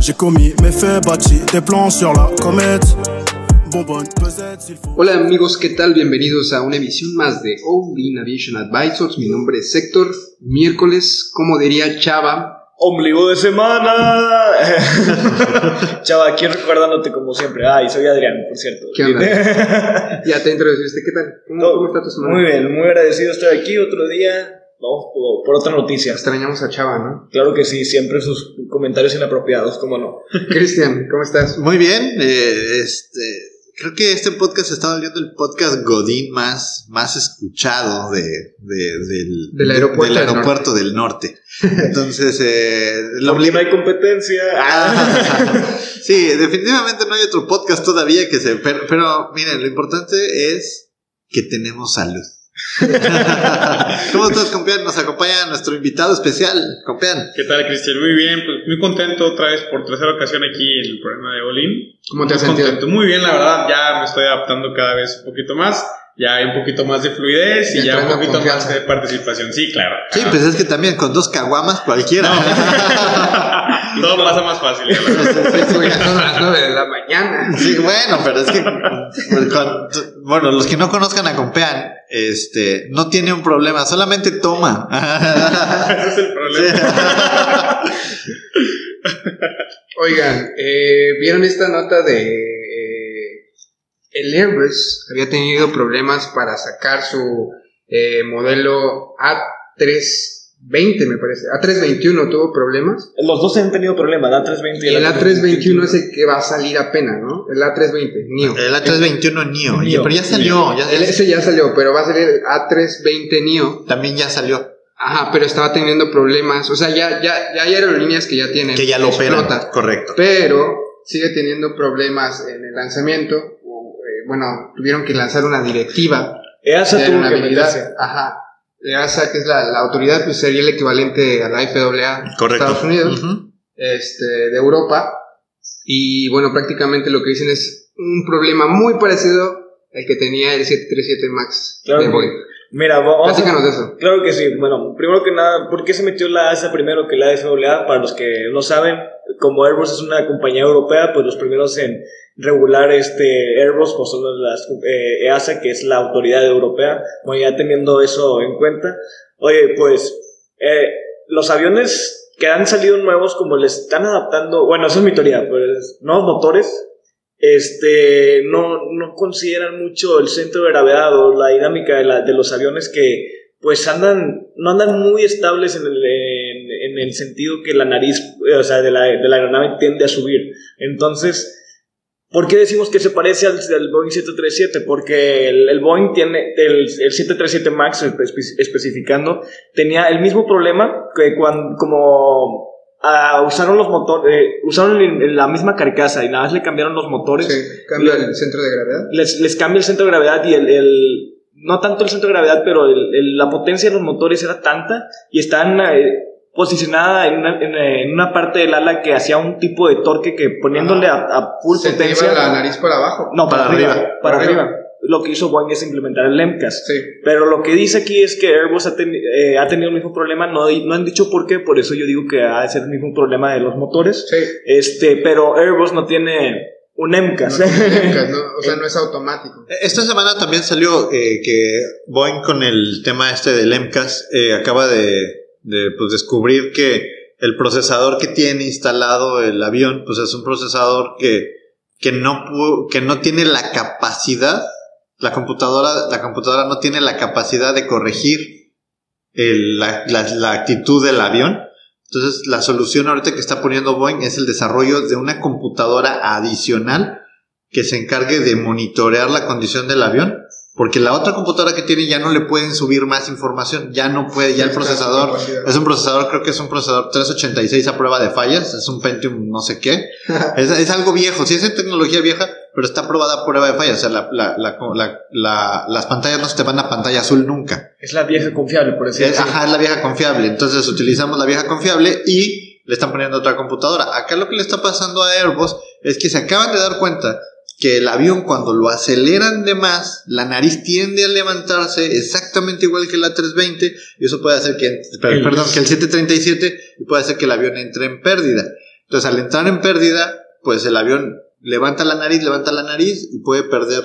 J'ai commis mes faits, bâti des plans sur la comète. Bonbonne pesette, s'il faut. Hola amigos, ¿qué tal? Bienvenidos a una emisión más de All In Aviation Advisors. Mi nombre es Héctor. Miércoles, como diría Chava, Ombligo de semana. Chava, aquí recordándote como siempre. Ay, soy Adrián, por cierto. ¿Qué onda? ya te introduciste. ¿Qué tal? ¿Cómo, cómo está tu semana? Muy bien, muy agradecido de estar aquí otro día. Vamos por, por otra noticia. Extrañamos a Chava, ¿no? Claro que sí, siempre sus comentarios inapropiados, cómo no. Cristian, ¿cómo estás? Muy bien, eh, este, creo que este podcast está volviendo el podcast Godín más, más escuchado de, de- del, Del aeropuerto del, del aeropuerto del norte. Entonces, eh, lo Porque no hay competencia. Ah, sí, definitivamente no hay otro podcast todavía que se. Pero, pero miren, lo importante es que tenemos salud. ¿Cómo estás, compián? Nos acompaña nuestro invitado especial, compián. ¿Qué tal, Cristian? Muy bien, pues muy contento otra vez por tercera ocasión aquí en el programa de Olin. ¿Cómo te has Muy sentido? contento. Muy bien, la verdad, ya me estoy adaptando cada vez un poquito más. Ya hay un poquito más de fluidez y Ya ya un poquito confianza. más de participación. Sí, claro. Sí, pues es que también con dos caguamas cualquiera. Todo pasa más fácil. son las 9 de la mañana. Sí, bueno, pero es que pues, bueno, los que no conozcan a Compean, este, no tiene un problema, solamente toma. Ese es el problema. Oigan, eh, ¿vieron esta nota de... eh, el Airbus había tenido problemas para sacar su eh, modelo A320, me parece. A321 tuvo problemas. Los dos han tenido problemas, el A320 Y el A321 es el que va a salir apenas, ¿no? El A320, NIO. El A321 NIO, Neo. pero ya salió, ya, El- ese ya salió, pero va a salir el A320 NIO. también ya salió, Ajá, pero estaba teniendo problemas. O sea, ya, ya, ya hay aerolíneas que ya tienen. que ya lo operan, correcto. pero sigue teniendo problemas en el lanzamiento. o, eh, bueno, tuvieron que lanzar una directiva EASA tuvo que meterse. Ajá. EASA, que es la, la autoridad, pues sería el equivalente a la FAA de Correcto. Estados Unidos, este, de Europa. Y bueno, prácticamente lo que dicen es un problema muy parecido al que tenía el 737 MAX Claro de que- Boeing. Mira, vamos a- Platícanos de eso. Claro que sí. Bueno, primero que nada, ¿por qué se metió la ASA primero que la FAA? Para los que no saben, como Airbus es una compañía europea, pues los primeros en regular este Airbus pues son las eh, EASA, que es la autoridad europea. Bueno, ya teniendo eso en cuenta, oye, pues eh, los aviones que han salido nuevos, como les están adaptando, bueno, esa es mi teoría, pues nuevos motores, este, no, no consideran mucho el centro de gravedad o la dinámica de, la- de los aviones que pues andan, no andan muy estables en el, en, el sentido que la nariz, eh, o sea, de la, de la aeronave tiende a subir. Entonces, ¿por qué decimos que se parece al, Boeing 737? Porque el, Boeing tiene, el, el 737 MAX espe- especificando, tenía el mismo problema que cuando, como ah, usaron los motores, eh, usaron en- en la misma carcasa y nada más le cambiaron los motores Sí, cambia el centro de gravedad. les, les cambia el centro de gravedad y el, el- no tanto el centro de gravedad, pero el- el- la potencia de los motores era tanta y están eh, posicionada en una, en, eh, en una parte del ala que hacía un tipo de torque que poniéndole a, a full Se te potencia. iba la nariz para abajo. no, para, Para arriba, arriba. Para Para arriba. Lo que hizo Boeing es implementar el LEMCAS. Sí. Pero lo que dice aquí es que Airbus ha, eh, ha tenido el mismo problema, no, han dicho por qué, por eso yo digo que ha de ser el mismo problema de los motores. Sí. Este, pero Airbus no tiene un MCAS. No tiene mecas, ¿no? O sea, no es automático. Esta semana también salió eh, que Boeing con el tema este del MCAS eh, acaba de, de, pues, descubrir que el procesador que tiene instalado el avión pues es un procesador que, que, no, pu- que no tiene la capacidad, la computadora, la computadora no tiene la capacidad de corregir el- la, la- la actitud del avión. Entonces la solución ahorita que está poniendo Boeing es el desarrollo de una computadora adicional que se encargue de monitorear la condición del avión Porque la otra computadora que tiene ya no le pueden subir más información, ya no puede, ya el procesador es un procesador, creo que es un procesador 386 a prueba de fallas, es un Pentium no sé qué, es, es algo viejo, sí es tecnología vieja, pero está aprobada a prueba de fallas, o sea, la, la, la, la, la- las pantallas no se te van a pantalla azul nunca. Es la vieja confiable, por decir Es- así. ajá, es la vieja confiable. Entonces utilizamos la vieja confiable y le están poniendo otra computadora. Acá lo que le está pasando a Airbus es que se acaban de dar cuenta que el avión cuando lo aceleran de más, la nariz tiende a levantarse exactamente igual que la 320 y eso puede hacer que, El- perdón, que el 737 y puede hacer que el avión entre en pérdida. Entonces al entrar en pérdida, pues el avión levanta la nariz, levanta la nariz y puede perder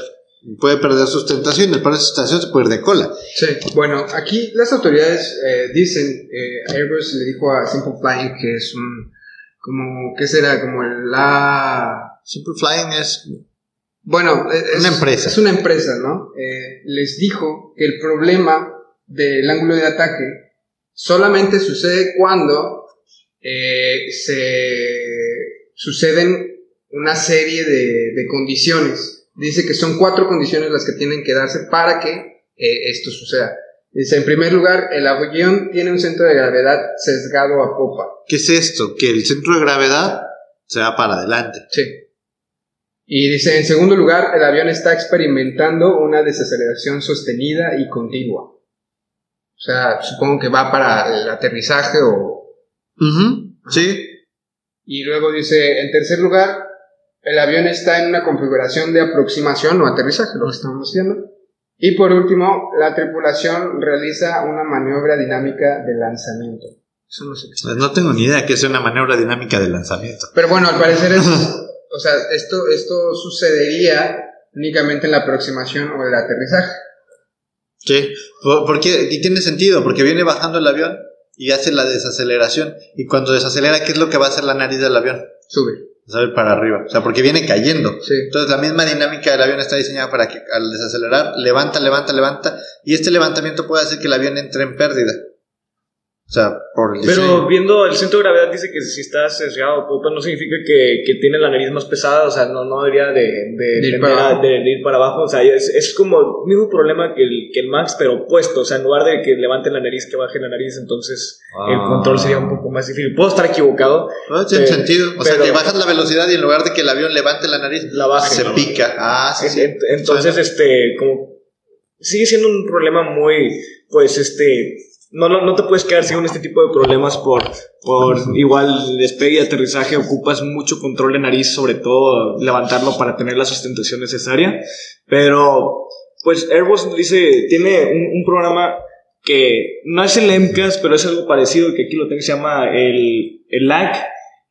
puede perder sustentación, el perder sustentación se puede ir de cola. Sí, bueno, aquí las autoridades eh, dicen, eh, Airbus le dijo a Simple Flying que es un, como, ¿qué será? Como la... Simple Flying es Bueno, es, Una empresa. Es una empresa, ¿no? Eh, les dijo que el problema del ángulo de ataque solamente sucede cuando eh, se suceden una serie de, de condiciones. Dice que son cuatro condiciones las que tienen que darse para que eh, esto suceda. Dice, en primer lugar, el avión tiene un centro de gravedad sesgado a popa. ¿Qué es esto? Que el centro de gravedad se va para adelante. Sí. Y dice, en segundo lugar, el avión está experimentando una desaceleración sostenida y continua. O sea, supongo que va para el aterrizaje o... Ujú, Sí. Y luego dice, en tercer lugar, el avión está en una configuración de aproximación o aterrizaje, lo que estamos haciendo. Y por último, la tripulación realiza una maniobra dinámica de lanzamiento. Eso no sé qué es. Pues no tengo ni idea que sea una maniobra dinámica de lanzamiento. Pero bueno, al parecer es, o sea, esto, esto sucedería únicamente en la aproximación o el aterrizaje. Sí. ¿Por, por qué? Y tiene sentido, porque viene bajando el avión y hace la desaceleración. Y cuando desacelera, ¿qué es lo que va a hacer la nariz del avión? Sube. Sabe para arriba. O sea, porque viene cayendo. Sí. Entonces la misma dinámica del avión está diseñada para que al desacelerar, levanta, levanta, levanta. Y este levantamiento puede hacer que el avión entre en pérdida. O sea, por el Pero diseño. viendo el centro de gravedad dice que si está sesgado popa no significa que, que tiene la nariz más pesada, o sea, no, no debería de, de, De ir para abajo. de- de ir para abajo, o sea, es, es como el mismo problema que el, que el Max, pero opuesto, o sea, en lugar de que levante la nariz, que baje la nariz, entonces el Ah. control sería un poco más difícil. Puedo estar equivocado, No, tiene sentido. O sea, que bajas la velocidad y en lugar de que el avión levante la nariz, La baje, se ¿no? pica. Ah, sí, sí. Ent- Entonces, este, como sigue siendo un problema muy, pues, este, no, no, no te puedes quedar sin este tipo de problemas por, por igual despegue y aterrizaje, ocupas mucho control de nariz, sobre todo levantarlo para tener la sustentación necesaria, pero, pues, Airbus dice, tiene un, programa que no es el MCAS, pero es algo parecido, que aquí lo tengo, se llama el, el LAC,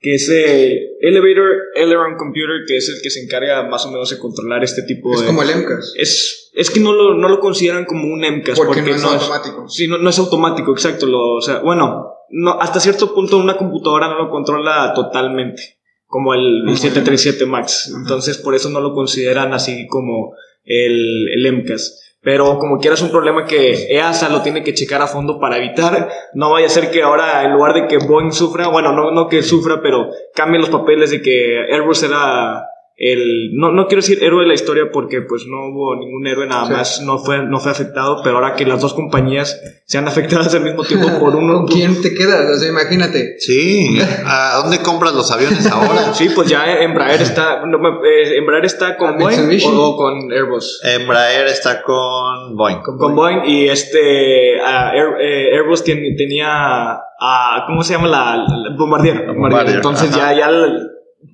que es el Elevator Aileron Computer, que es el que se encarga más o menos de controlar este tipo Es de... como el MCAS. Es, es que no lo, no lo consideran como un MCAS. Porque no es automático. Sí, no, no es automático, exacto. Lo, o sea, bueno, no, hasta cierto punto una computadora no lo controla totalmente, como el, el 737 MAX. Entonces, por eso no lo consideran así como el, el MCAS. Pero como quieras un problema que EASA lo tiene que checar a fondo para evitar, no vaya a ser que ahora en lugar de que Boeing sufra, bueno, no, no que sufra, pero cambien los papeles de que Airbus era el, no, no quiero decir héroe de la historia porque pues no hubo ningún héroe nada Sí. más, no fue, no fue afectado, pero ahora que las dos compañías sean afectadas al mismo tiempo por uno, ¿Con quién te quedas? O sea, imagínate. Sí. ¿A dónde compras los aviones ahora? Sí, pues ya Embraer está, no, me- eh, Embraer está con Boeing o, o con Airbus. Embraer está con Boeing. Con Boeing y este Air- eh, Airbus tiene- tenía a ¿cómo se llama la, la- Bombardier, Bombardier. Bombardier, entonces ajá. ya ya,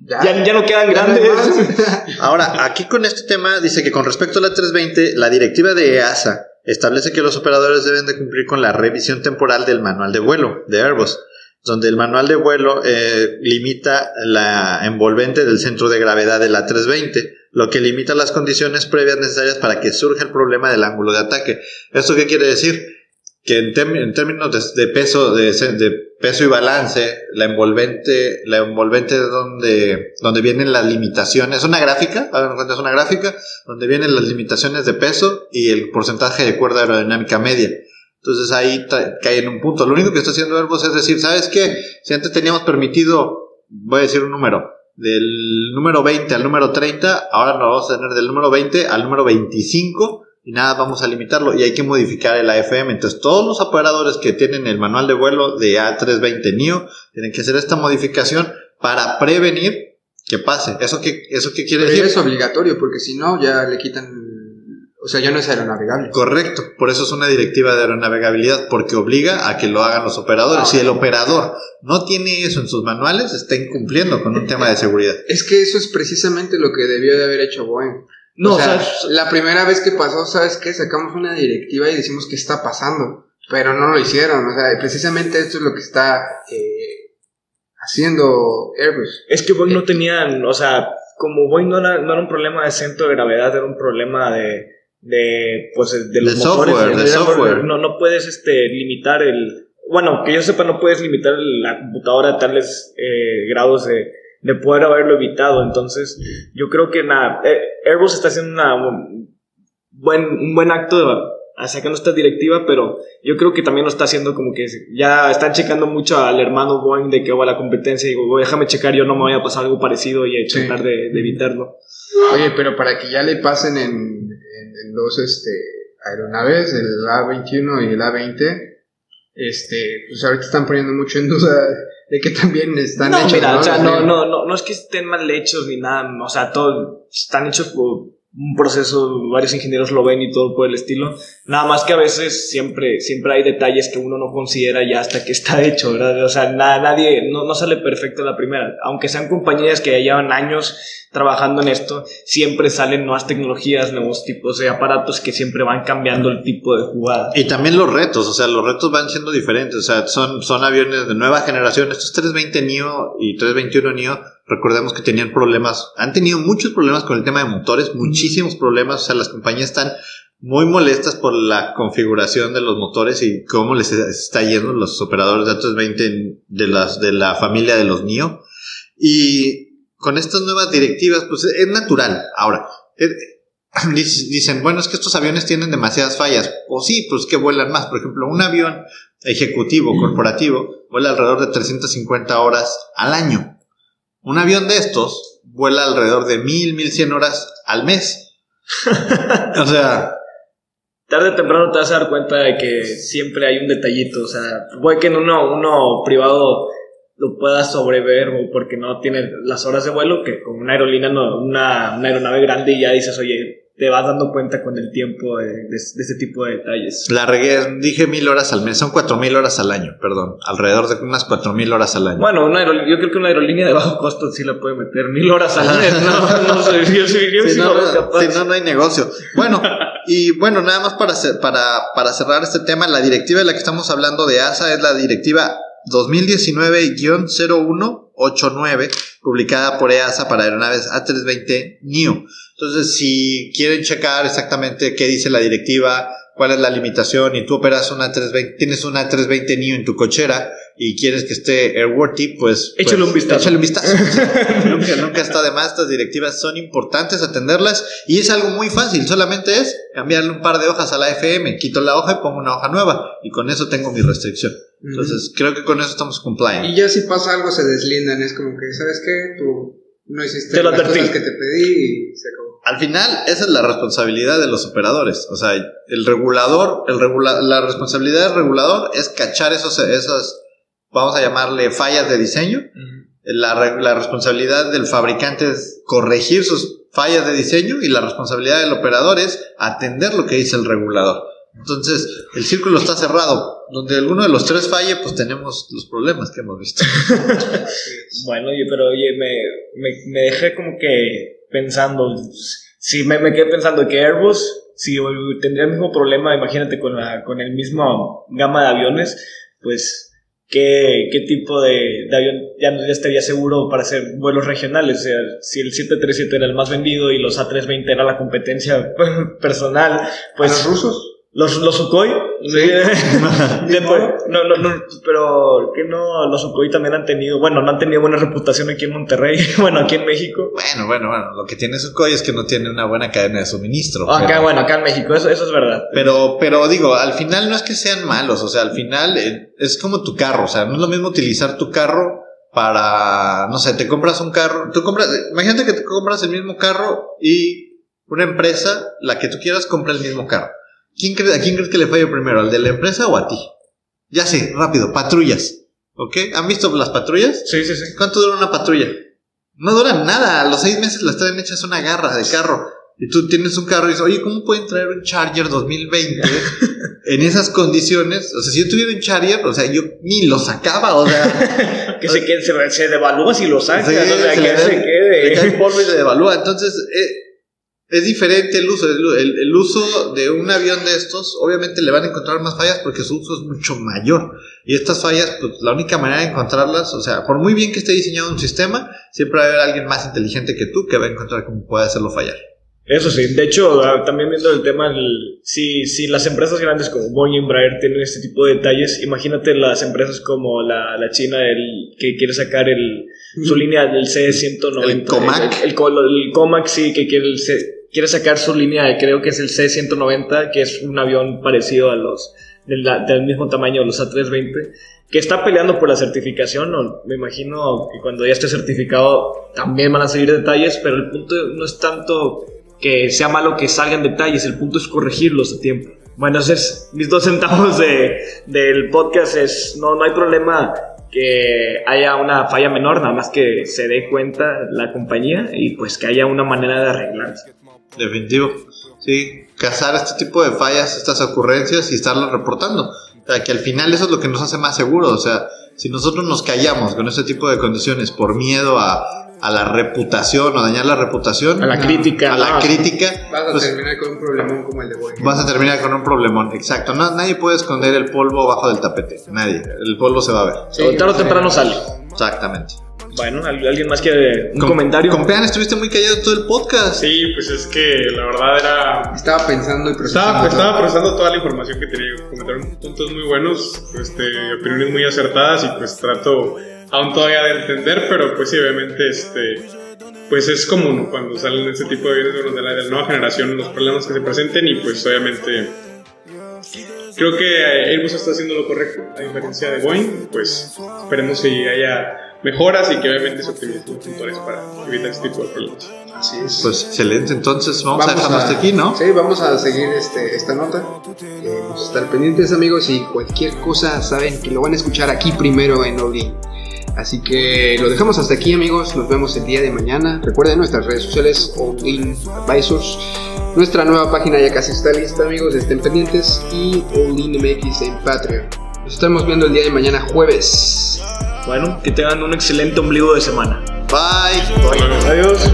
Ya, ya ya no quedan grandes. Ahora, aquí con este tema dice que con respecto a la 320, la directiva de EASA establece que los operadores deben de cumplir con la revisión temporal del manual de vuelo de Airbus, donde el manual de vuelo eh, limita la envolvente del centro de gravedad de la 320, lo que limita las condiciones previas necesarias para que surja el problema del ángulo de ataque. ¿Esto qué quiere decir? Que en, en términos de, peso, de, peso y balance, la envolvente, la envolvente es donde, donde vienen las limitaciones, es una gráfica, hagan cuenta, es una gráfica, donde vienen las limitaciones de peso y el porcentaje de cuerda aerodinámica media. Entonces ahí cae en un punto. Lo único que está haciendo Airbus es decir, ¿sabes qué? Si antes teníamos permitido, voy a decir un número, del número 20 al número 30, ahora lo vamos a tener del número 20 al número 25 y nada, vamos a limitarlo y hay que modificar el AFM. Entonces, todos los operadores que tienen el manual de vuelo de A320 NIO tienen que hacer esta modificación para prevenir que pase. ¿Eso qué, eso qué quiere Pero decir? es obligatorio, porque si no, ya le quitan. O sea, ya no es aeronavegable. Correcto, por eso es una directiva de aeronavegabilidad, porque obliga a que lo hagan los operadores. Ah, si el operador no tiene eso en sus manuales, está incumpliendo con un tema de seguridad. Es que eso es precisamente lo que debió de haber hecho Boeing. No, o sea, o sea, la primera vez que pasó, ¿sabes qué? Sacamos una directiva y decimos qué está pasando, pero no lo hicieron. O sea, precisamente esto es lo que está eh, haciendo Airbus. Es que Boeing no tenían, o sea, como Boeing no era, no era un problema de centro de gravedad, era un problema de, de pues, de los De motores. software, de software. No, no puedes este, limitar el... Bueno, que yo sepa, no puedes limitar la computadora a tales eh, grados de, de poder haberlo evitado. Entonces, yo creo que nada, eh, Airbus está haciendo una, un, buen, un buen acto de, sacando esta directiva, pero yo creo que también lo está haciendo como que ya están checando mucho al hermano Boeing de que va la competencia y digo, "Güey, déjame checar, yo no me voy a pasar algo parecido y Sí. tratar de, de evitarlo. Oye, pero para que ya le pasen en, en- en dos este, aeronaves, el A21 y el A20, este, pues ahorita están poniendo mucho en duda de que también están no, hechos. mira, o sea, no, no, no, no es que estén mal hechos ni nada, o sea, todo están hechos por un proceso, varios ingenieros lo ven y todo por el estilo. Nada más que a veces siempre, siempre hay detalles que uno no considera ya hasta que está hecho, ¿verdad? O sea, na- nadie, no, no sale perfecto la primera. Aunque sean compañías que ya llevan años trabajando en esto, siempre salen nuevas tecnologías, nuevos tipos de aparatos que siempre van cambiando el tipo de jugada. Y también los retos, o sea, los retos van siendo diferentes, o sea, son, son aviones de nueva generación. Estos 320 NEO y 321 NEO, recordemos que tenían problemas, han tenido muchos problemas con el tema de motores, muchísimos problemas, o sea, las compañías están muy molestas por la configuración de los motores y cómo les está yendo los operadores de A320 de, las, de la familia de los NEO. Y con estas nuevas directivas, pues es natural. Ahora, dic- dicen, bueno, es que estos aviones tienen demasiadas fallas. O sí, pues que vuelan más. Por ejemplo, un avión ejecutivo, corporativo, vuela alrededor de 350 horas al año. Un avión de estos vuela alrededor de 1000, 1100 horas al mes. o sea, tarde o temprano te vas a dar cuenta de que siempre hay un detallito. O sea, puede que en uno, uno privado lo pueda sobrever o porque no tiene las horas de vuelo, que con una aerolínea, no, una, una aeronave grande y ya dices, oye, te vas dando cuenta con el tiempo de, de, de ese tipo de detalles. la regué, dije 1000 horas al mes, son 4000 horas al año, perdón, alrededor de unas 4000 horas al año. Bueno, una yo creo que una aerolínea de bajo costo sí la puede meter mil horas al mes. No, no sé, yo, sí- yo Si sí no, no, capaz. si no, no hay negocio. Bueno, y bueno, nada más para, para, para cerrar este tema, la directiva de la que estamos hablando de ASA es la directiva 2019-0189, publicada por EASA para aeronaves A320 NEO. Entonces, si quieren checar exactamente qué dice la directiva, cuál es la limitación, y tú operas una 320, tienes una 320 NEO en tu cochera y quieres que esté airworthy, pues, Échale pues, un vistazo. échale un vistazo. nunca, nunca está de más, estas directivas son importantes atenderlas y es algo muy fácil, solamente es cambiarle un par de hojas a la FM, quito la hoja y pongo una hoja nueva y con eso tengo mi restricción. Entonces, creo que con eso estamos compliant. Y ya si pasa algo se deslindan, es como que, ¿sabes qué? Tú no hiciste Te lo las advertí. cosas que te pedí y se acabó. Al final, esa es la responsabilidad de los operadores. O sea, el regulador, el regula- la responsabilidad del regulador es cachar esos, esas, vamos a llamarle fallas de diseño. La, re- la responsabilidad del fabricante es corregir sus fallas de diseño y la responsabilidad del operador es atender lo que dice el regulador. Entonces, el círculo está cerrado. Donde alguno de los tres falle, pues tenemos los problemas que hemos visto. Bueno, oye, pero oye, me, me, me dejé como que pensando, si me, quedé pensando que Airbus, si tendría el mismo problema, imagínate con, la, con el mismo gama de aviones, pues, ¿qué, qué tipo de, avión ya, ya estaría seguro para hacer vuelos regionales? O sea, si el 737 era el más vendido y los A320 era la competencia personal, ¿A pues... los rusos? Los, los Sukhoi. Después, no, no, no, pero que no, los Sukhoi también han tenido, bueno, no han tenido buena reputación aquí en Monterrey, bueno, aquí en México. Bueno, bueno, bueno. Lo que tiene Sukhoi es que no tiene una buena cadena de suministro. Acá, pero- bueno, acá en México, eso, eso es verdad. Pero, pero digo, al final no es que sean malos, o sea, al final eh, es como tu carro, o sea, no es lo mismo utilizar tu carro para, no sé, te compras un carro, tú compras, imagínate que te compras el mismo carro y una empresa, la que tú quieras, compra el mismo carro. ¿Quién cree, ¿A quién crees que le falla primero? ¿Al de la empresa o a ti? Ya sé, rápido, patrullas. ¿Ok? ¿Han visto las patrullas? Sí, sí, sí. ¿Cuánto dura una patrulla? No duran nada. A los seis meses las traen hechas una garra de carro. Y tú tienes un carro y dices, oye, ¿cómo pueden traer un Charger 2020 en esas condiciones? O sea, si yo tuviera un Charger, o sea, yo ni lo sacaba, o sea. Que se, quede, se, se devalúa si lo sacas, Sí, o sea, se que se da- le cae quede. polvo y se devalúa. Entonces, eh, es diferente el uso. El, el- el uso de un avión de estos, obviamente le van a encontrar más fallas porque su uso es mucho mayor. Y estas fallas, pues la única manera de encontrarlas, o sea, por muy bien que esté diseñado un sistema, siempre va a haber alguien más inteligente que tú que va a encontrar cómo puede hacerlo fallar. Eso sí, de hecho, ah, también viendo el tema, el- si, si las empresas grandes como Boeing y Embraer tienen este tipo de detalles, imagínate las empresas como la, la China el, que quiere sacar el, su línea del C-190. El Comac. El, el Comac, sí, que quiere, el C- quiere sacar su línea, creo que es el C-190, que es un avión parecido a los del, del mismo tamaño, los A320, que está peleando por la certificación. me imagino que cuando ya esté certificado también van a salir detalles, pero el punto no es tanto que sea malo que salgan detalles, el punto es corregirlos a tiempo. Bueno, entonces mis dos centavos de, del podcast es, no, no hay problema que haya una falla menor, nada más que se dé cuenta la compañía y pues que haya una manera de arreglarse. Definitivo. Sí, cazar este tipo de fallas, estas ocurrencias y estarlas reportando. O sea, que al final eso es lo que nos hace más seguros. O sea, si nosotros nos callamos con este tipo de condiciones por miedo a, a la reputación o dañar la reputación, A la crítica. a la ¿no? crítica, Vas a pues, terminar con un problemón como el de Boeing. vas a terminar con un problemón. Exacto. No, nadie puede esconder el polvo bajo del tapete. Nadie. El polvo se va a ver. Sí, o tarde o temprano sale. Exactamente. Bueno, ¿al- ¿alguien más quiere un Com- comentario? Compeán, estuviste muy callado todo el podcast. Sí, pues es que la verdad era. Estaba pensando y procesando. Estaba, todo. estaba procesando toda la información que tenía. Comentaron puntos muy buenos, este, opiniones muy acertadas y pues trato aún todavía de entender, pero pues sí, obviamente, este, pues es común cuando salen este tipo de videos de la, de la nueva generación los problemas que se presenten y pues obviamente creo que Airbus está haciendo lo correcto a diferencia de Boeing, pues esperemos que haya mejoras y que obviamente se optimicen los motores para evitar este tipo de problemas. Así es. Pues excelente. Entonces vamos, a dejarlo hasta aquí, ¿no? Sí, vamos a seguir este, esta nota. Eh, pues, estar pendientes, amigos, y cualquier cosa saben que lo van a escuchar aquí primero en Oli. Así que lo dejamos hasta aquí, amigos. Nos vemos el día de mañana. Recuerden nuestras redes sociales, Odin Advisors. Nuestra nueva página ya casi está lista, amigos. Estén pendientes. Y Odin MX en Patreon. Nos estamos viendo el día de mañana, jueves. Bueno, que tengan un excelente ombligo de semana. Bye. Adiós.